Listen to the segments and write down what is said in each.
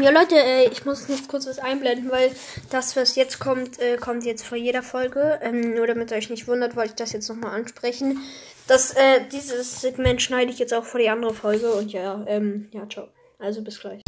Ja, Leute, äh, ich muss jetzt kurz was einblenden, weil das, was jetzt kommt, äh, kommt jetzt vor jeder Folge. Ähm, nur damit ihr euch nicht wundert, wollte ich das jetzt nochmal ansprechen. Das, äh, dieses Segment schneide ich jetzt auch vor die andere Folge und ja, ähm, ja, ciao. Also bis gleich.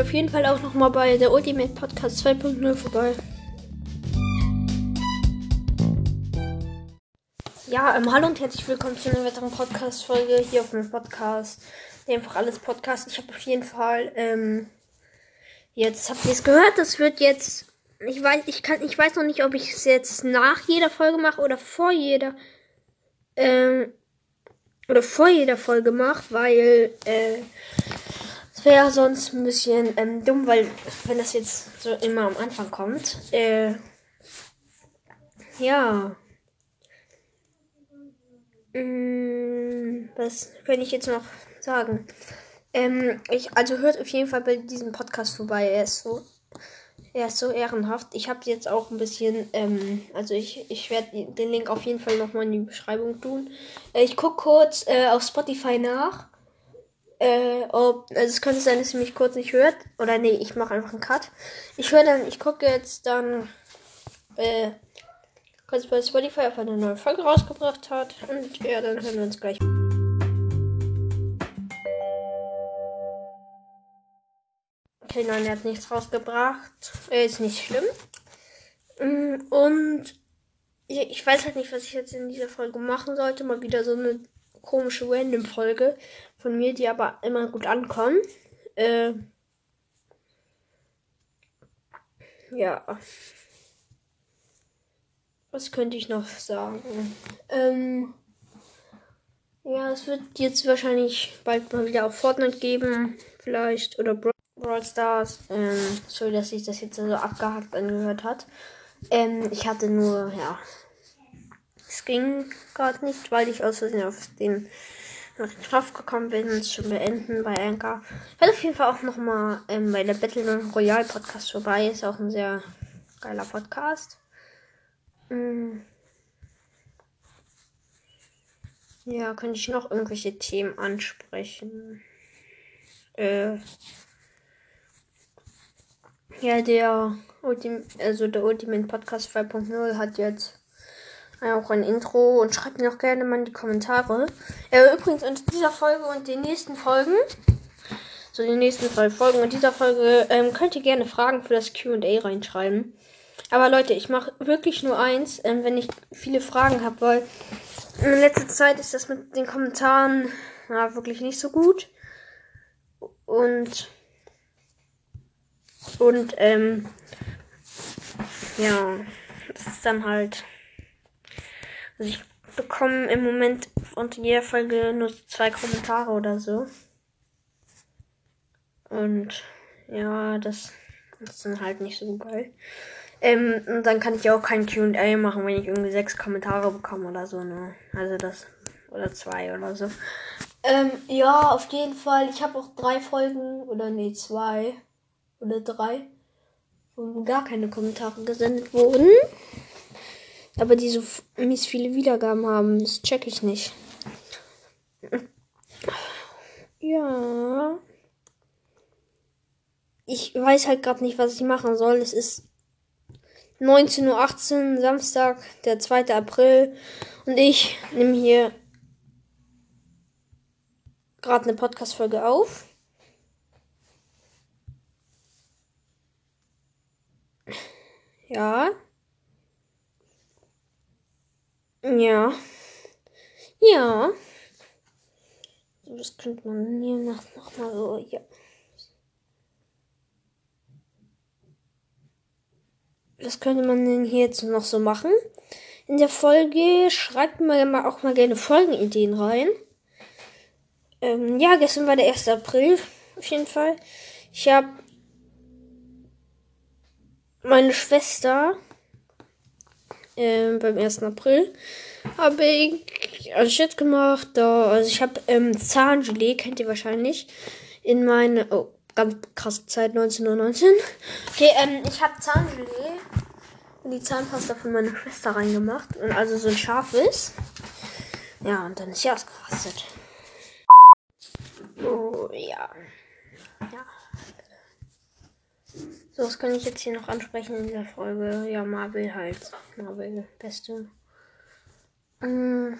Auf jeden Fall auch nochmal bei der Ultimate Podcast 2.0 vorbei. Ja, ähm, hallo und herzlich willkommen zu einer weiteren Podcast-Folge hier auf meinem Podcast. Einfach alles Podcast. Ich habe auf jeden Fall, ähm, jetzt habt ihr es gehört, das wird jetzt, ich weiß, ich kann, ich weiß noch nicht, ob ich es jetzt nach jeder Folge mache oder vor jeder, ähm, oder vor jeder Folge mache, weil, äh, es wäre sonst ein bisschen, ähm, dumm, weil, wenn das jetzt so immer am Anfang kommt, äh, ja. Mm, was kann ich jetzt noch sagen? Ähm, ich, also hört auf jeden Fall bei diesem Podcast vorbei. Er ist so, er ist so ehrenhaft. Ich habe jetzt auch ein bisschen, ähm, also ich, ich werde den Link auf jeden Fall nochmal in die Beschreibung tun. Äh, ich gucke kurz äh, auf Spotify nach. Äh, ob, also es könnte sein, dass ihr mich kurz nicht hört. Oder nee, ich mache einfach einen Cut. Ich höre dann, ich gucke jetzt dann, äh, kurz bei Spotify auf eine neue Folge rausgebracht hat. Und ja, dann hören wir uns gleich. Okay, nein, er hat nichts rausgebracht. Äh, ist nicht schlimm. Mm, Und ich weiß halt nicht, was ich jetzt in dieser Folge machen sollte. Mal wieder so eine komische Random-Folge von mir, die aber immer gut ankommen. Äh, ja. Was könnte ich noch sagen? Ähm, ja, es wird jetzt wahrscheinlich bald mal wieder auf Fortnite geben, vielleicht, oder Bra Brawl Stars. Ähm, so, dass sich das jetzt so abgehakt angehört hat. Ähm, ich hatte nur, ja, es ging gerade nicht, weil ich aus Versehen auf den, Knopf gekommen bin es schon beenden bei Anchor. Hört auf jeden Fall auch nochmal ähm, bei der Battle Royale Podcast vorbei. Ist auch ein sehr geiler Podcast. Mm. Ja, könnte ich noch irgendwelche Themen ansprechen? Äh. Ja, der Ultim also der Ultimate Podcast 2.0 hat jetzt auch ein Intro und schreibt mir auch gerne mal in die Kommentare. Äh, übrigens in dieser Folge und den nächsten Folgen, so die nächsten zwei Folgen und dieser Folge, ähm, könnt ihr gerne Fragen für das Q&A reinschreiben. Aber Leute, ich mache wirklich nur eins, ähm, wenn ich viele Fragen habe, weil in letzter Zeit ist das mit den Kommentaren ja, wirklich nicht so gut. Und und ähm, ja, das ist dann halt. Also ich bekomme im Moment unter jeder Folge nur zwei Kommentare oder so. Und ja, das ist dann halt nicht so geil. Ähm, und dann kann ich auch kein QA machen, wenn ich irgendwie sechs Kommentare bekomme oder so, ne? Also das. Oder zwei oder so. Ähm, ja, auf jeden Fall. Ich habe auch drei Folgen, oder nee, zwei oder drei, wo gar keine Kommentare gesendet wurden. Aber die so mies viele Wiedergaben haben, das check ich nicht. Ja. Ich weiß halt gerade nicht, was ich machen soll. Es ist 19.18 Uhr, Samstag, der 2. April. Und ich nehme hier gerade eine Podcast-Folge auf. Ja. Ja. Ja. Das könnte man hier noch, noch mal so, ja. Was könnte man denn hier jetzt noch so machen? In der Folge schreibt mir auch mal gerne Folgenideen rein. Ähm, ja, gestern war der 1. April, auf jeden Fall. Ich habe meine Schwester ähm, beim 1. April habe ich ich jetzt gemacht, da, also ich habe ähm, Zahngelee, kennt ihr wahrscheinlich, in meine, oh, ganz krasse Zeit, 1919. Okay, ähm, ich habe Zahngelee die Zahnpasta von meiner Schwester reingemacht und also so ein scharfes. Ja, und dann ist sie ausgerastet. Also, ja. Ja. So, was kann ich jetzt hier noch ansprechen in dieser Folge? Ja, Marvel halt. Marvel, beste. Ähm,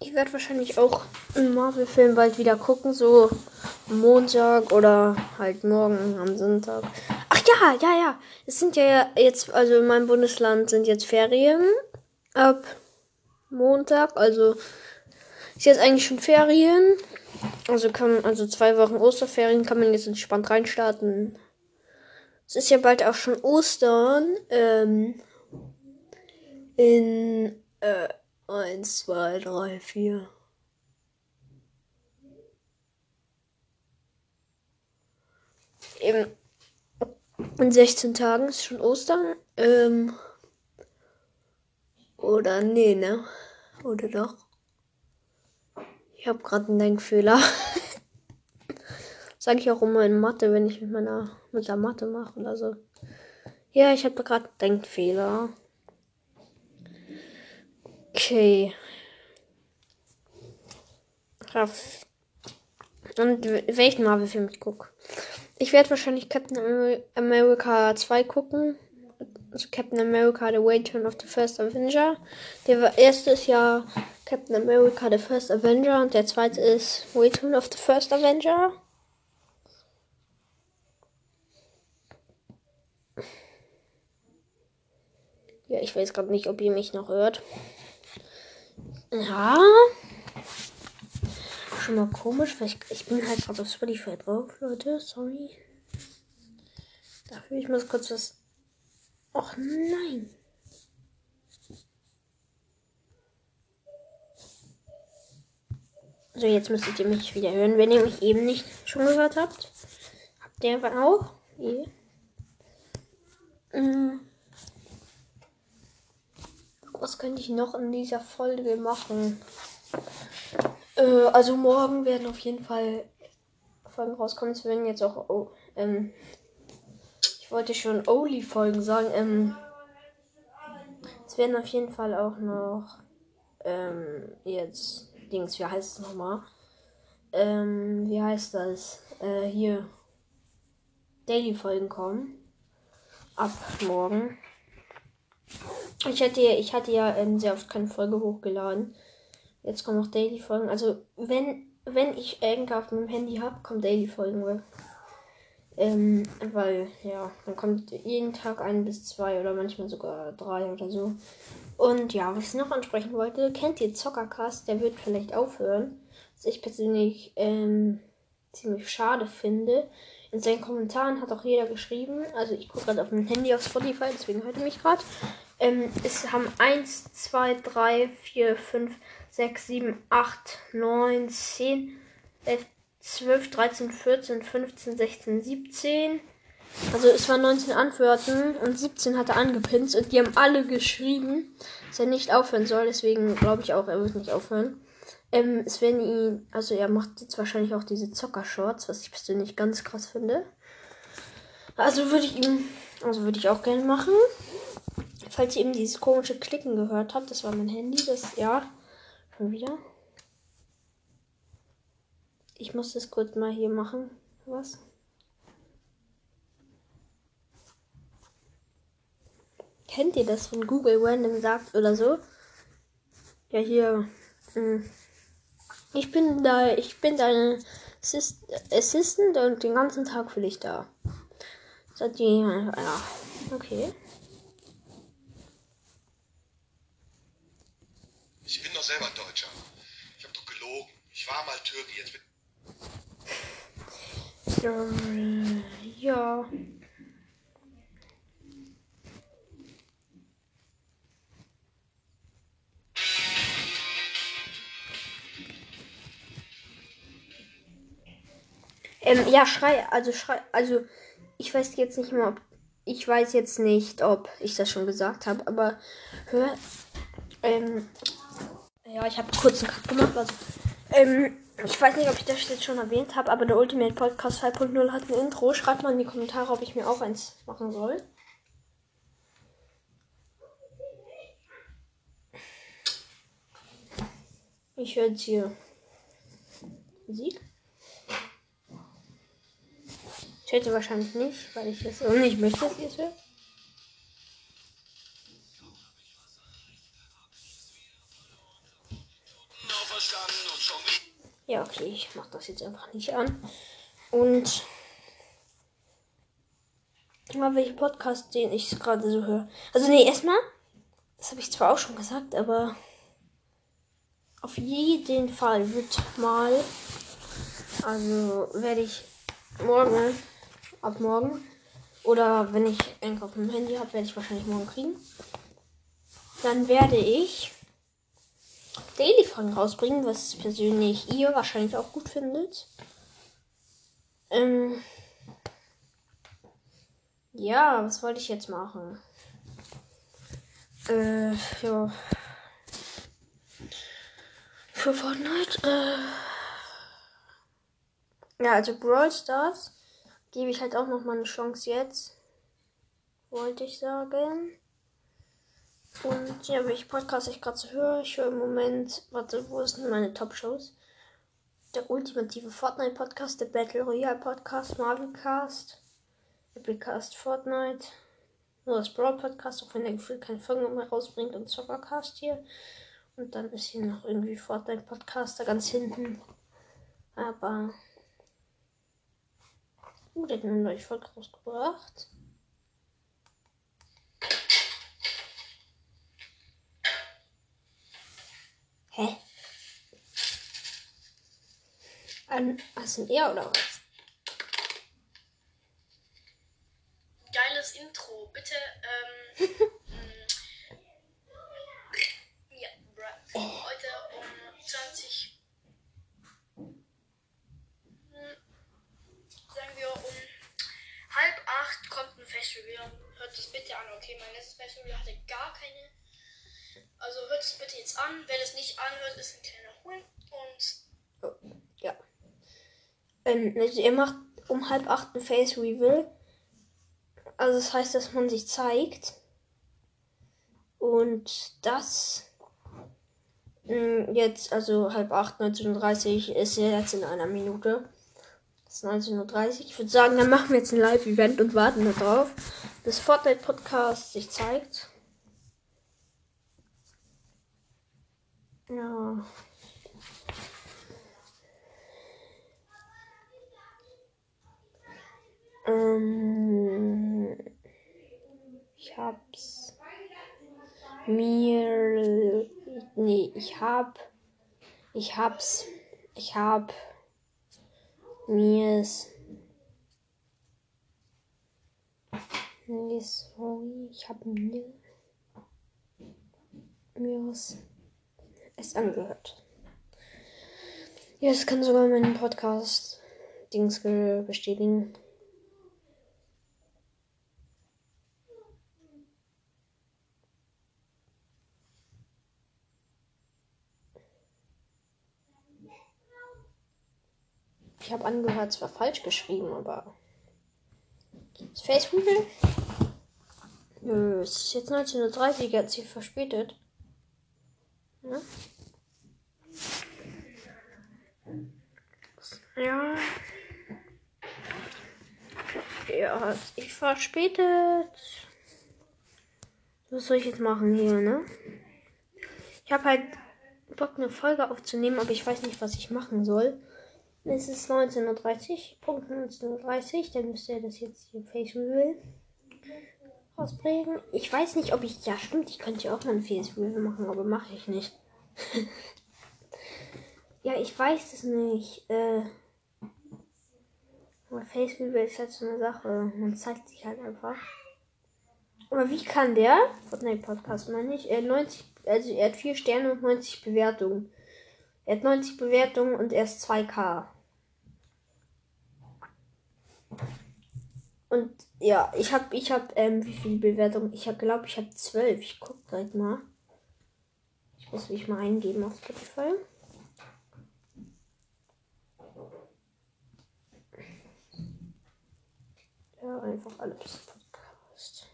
ich werde wahrscheinlich auch einen Marvel-Film bald wieder gucken, so Montag oder halt morgen am Sonntag. Ja, ja, ja. Es sind ja jetzt, also in meinem Bundesland sind jetzt Ferien ab Montag, also ist jetzt eigentlich schon Ferien. Also kann, also zwei Wochen Osterferien kann man jetzt entspannt reinstarten. Es ist ja bald auch schon Ostern. Ähm, in äh, 1, 2, 3, 4. Eben in 16 Tagen ist schon Ostern. Ähm, oder nee, ne? Oder doch? Ich habe gerade einen Denkfehler. Sage ich auch immer in Mathe, wenn ich mit meiner mit der Mathe mache oder so. Ja, ich habe gerade einen Denkfehler. Okay. Und welchen Marvel-Film ich gucke. Ich werde wahrscheinlich Captain America 2 gucken. Also Captain America The Return of the First Avenger. Der erste ist ja Captain America The First Avenger und der zweite ist Return of the First Avenger. Ja, ich weiß gerade nicht, ob ihr mich noch hört. Ja. Schon mal komisch, weil ich, ich bin halt gerade auf Spotify drauf, Leute. Sorry. Dafür ich muss kurz was. Och nein. So, jetzt müsstet ihr mich wieder hören, wenn ihr mich eben nicht schon gehört habt. Habt ihr aber auch? Yeah. Mm. Was könnte ich noch in dieser Folge machen? Äh, also morgen werden auf jeden Fall Folgen rauskommen. Es werden jetzt auch, oh, ähm, ich wollte schon Oli-Folgen sagen. Ähm, es werden auf jeden Fall auch noch, ähm, jetzt Dings, wie heißt es nochmal? Ähm, wie heißt das? Äh, hier. Daily-Folgen kommen. Ab morgen. Ich hatte, ich hatte ja ähm, sehr oft keine Folge hochgeladen. Jetzt kommen noch Daily-Folgen. Also, wenn, wenn ich Anchor auf meinem Handy habe, kommen Daily-Folgen. Ähm, weil, ja, dann kommt jeden Tag ein bis zwei oder manchmal sogar drei oder so. Und ja, was ich noch ansprechen wollte, kennt ihr Zockercast? Der wird vielleicht aufhören. Was ich persönlich ähm, ziemlich schade finde. In seinen Kommentaren hat auch jeder geschrieben, also ich gucke gerade auf dem Handy auf Spotify, deswegen hört ihr mich gerade. Ähm, es haben 1, 2, 3, 4, 5, 6, 7, 8, 9, 10, 11, 12, 13, 14, 15, 16, 17. Also es waren 19 Antworten und 17 hat er angepinnt und die haben alle geschrieben, dass er nicht aufhören soll. Deswegen glaube ich auch, er wird nicht aufhören. Ähm, es ihn, also er macht jetzt wahrscheinlich auch diese Zocker-Shorts, was ich persönlich ganz krass finde. Also würde ich ihm, also würde ich auch gerne machen. Falls ihr eben dieses komische Klicken gehört habt, das war mein Handy, das, ja, schon wieder. Ich muss das kurz mal hier machen. Was? Kennt ihr das, wenn Google random sagt oder so? Ja, hier. Hm. Ich bin da, ich bin deine Assistant und den ganzen Tag für dich da. Sagt die, ja, okay. Ich bin doch selber Deutscher. Ich hab doch gelogen. Ich war mal Türke, jetzt bin ja. Ähm, ja, schrei, also schrei, also ich weiß jetzt nicht mehr, ob ich weiß jetzt nicht, ob ich das schon gesagt habe, aber hör, ähm, ja, ich habe kurz einen Cut gemacht, also, ähm, ich weiß nicht, ob ich das jetzt schon erwähnt habe, aber der Ultimate Podcast 2.0 hat ein Intro. Schreibt mal in die Kommentare, ob ich mir auch eins machen soll. Ich höre jetzt hier Musik. hätte wahrscheinlich nicht, weil ich es auch nicht möchte, dass ihr es hört. Ja, okay, ich mach das jetzt einfach nicht an. Und mal welchen Podcast, den ich gerade so höre. Also nee, erstmal, das habe ich zwar auch schon gesagt, aber auf jeden Fall wird mal, also werde ich morgen, ab morgen, oder wenn ich einen auf dem Handy habe, werde ich wahrscheinlich morgen kriegen. Dann werde ich Daily-Fragen rausbringen, was persönlich ihr wahrscheinlich auch gut findet. Ähm ja, was wollte ich jetzt machen? Äh, ja. Für Fortnite, äh. Ja, also Brawl Stars gebe ich halt auch noch mal eine Chance jetzt. Wollte ich sagen. Und ja, welche Podcast ich gerade so höre, ich höre im Moment, warte, wo sind meine Top-Shows? Der ultimative Fortnite-Podcast, der Battle Royale-Podcast, Marvel-Cast, Epicast Fortnite, nur das Brawl-Podcast, auch wenn der Gefühl keine Folgen mehr rausbringt und Zockercast hier. Und dann ist hier noch irgendwie Fortnite-Podcast da ganz hinten. Aber. Uh, der hat eine neue Folge rausgebracht. Hä? An ASMR oder was? Geiles Intro. Bitte, ähm. mm, ja, bruh. Heute um 20. hm, Sagen wir um halb acht kommt ein Festival. Hört das bitte an, okay? Mein letztes Festival hatte gar keine. Also hört es bitte jetzt an. Wer das nicht anhört, ist ein kleiner Hund. Und Ja. Ähm, also er macht um halb acht ein Face Reveal. Also das heißt, dass man sich zeigt. Und das mh, jetzt, also halb acht, 19.30 Uhr ist jetzt in einer Minute. Das ist 19.30 Uhr. Ich würde sagen, dann machen wir jetzt ein Live-Event und warten darauf, bis Fortnite Podcast sich zeigt. Ja. Ähm, ich hab's mir. Nee, ich hab. Ich hab's. Ich hab mir's. Nee, sorry. Ich hab mir. Mir's. Es angehört. Ja, das kann sogar meinen Podcast Dings ge- bestätigen. Ich habe angehört, es war falsch geschrieben, aber. Das Facebook? Nö, es ist jetzt 19.30 Uhr, jetzt hier verspätet. Ne? Ja. Ja, ich verspätet. Was soll ich jetzt machen hier, ne? Ich habe halt Bock, eine Folge aufzunehmen, aber ich weiß nicht, was ich machen soll. Es ist 19.30 Uhr, Punkt 19.30 Uhr, dann müsste er das jetzt hier Face Reveal rausbringen. Ich weiß nicht, ob ich, ja stimmt, ich könnte ja auch mal ein Face Reveal machen, aber mache ich nicht. ja, ich weiß es nicht. Äh, Face Reveal ist halt so eine Sache. Man zeigt sich halt einfach. Aber wie kann der, Fortnite Podcast meine ich, äh, 90, also er hat 4 Sterne und 90 Bewertungen. Er hat 90 Bewertungen und er ist 2K. Und ja, ich habe, ich habe, ähm, wie viele Bewertungen? Ich glaube ich, habe 12. Ich guck gleich mal. Ich muss mich mal eingeben auf Spotify. Ja, einfach alles Podcast.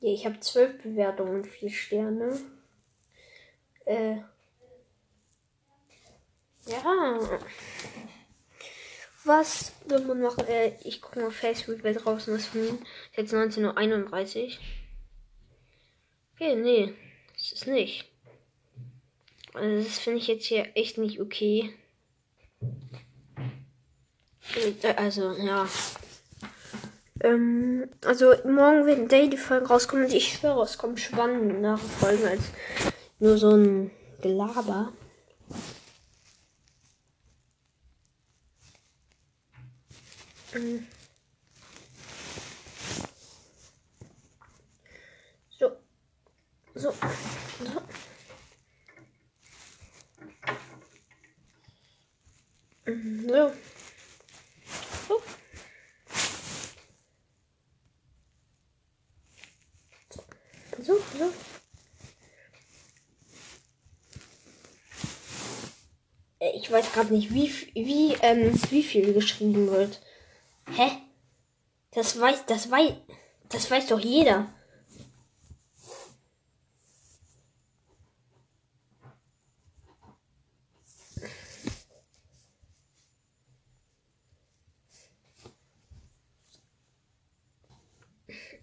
Ja, ich habe 12 Bewertungen und 4 Sterne. Äh. Ja. Was will man machen? Äh, ich gucke mal Facebook, wer draußen ist von ihm. Jetzt 19.31 Uhr. Okay, nee. Das ist nicht. Also das finde ich jetzt hier echt nicht okay. Äh, Also, ja. Ähm, also morgen werden Daily-Folgen rauskommen und ich schwöre, es kommen spannendere Folgen als nur so ein Gelaber. So. So. So. So. So. So, so. Äh, Ich weiß gerade nicht, wie, wie, ähm, wie viel geschrieben wird. Hä? Das weiß, das weiß, das weiß doch jeder.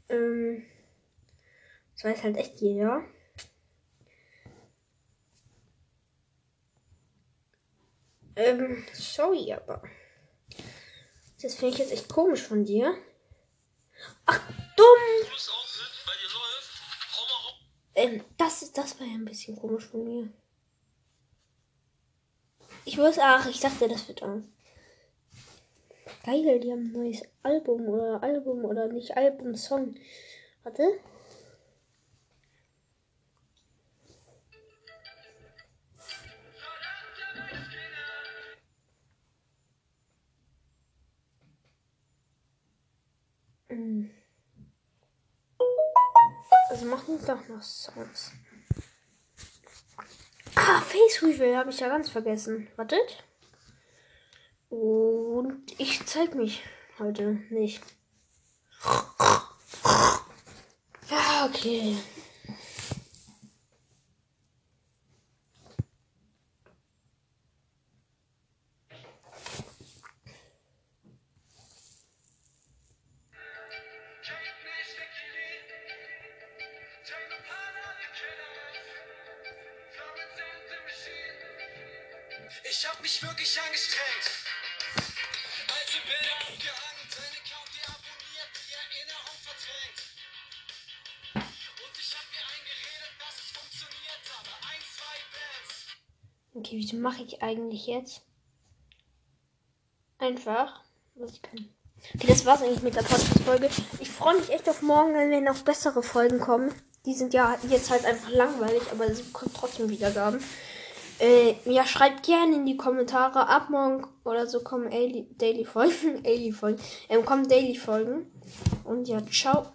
Ähm, das weiß halt echt jeder. Ähm, sorry, aber. Das finde ich jetzt echt komisch von dir. Ach, dumm! Ähm, das, das war ja ein bisschen komisch von mir. Ich wusste, ach, ich dachte, das wird an. Geil, die haben ein neues Album oder Album oder nicht Album, Song. Warte. Also machen wir doch noch Songs. Ah, Face Reveal habe ich ja ganz vergessen. Wartet. Und ich zeig mich heute nicht. Ja, okay. Okay, wieso mache ich eigentlich jetzt? Einfach, was ich kann. Okay, das war's eigentlich mit der Podcast-Folge. Ich freue mich echt auf morgen, wenn noch bessere Folgen kommen. Die sind ja jetzt halt einfach langweilig, aber es kommt trotzdem Wiedergaben. Äh, ja, schreibt gerne in die Kommentare. Ab morgen oder so kommen Daily- Daily-Folgen. Daily-Folgen. Ähm, kommen Daily-Folgen. Und ja, ciao.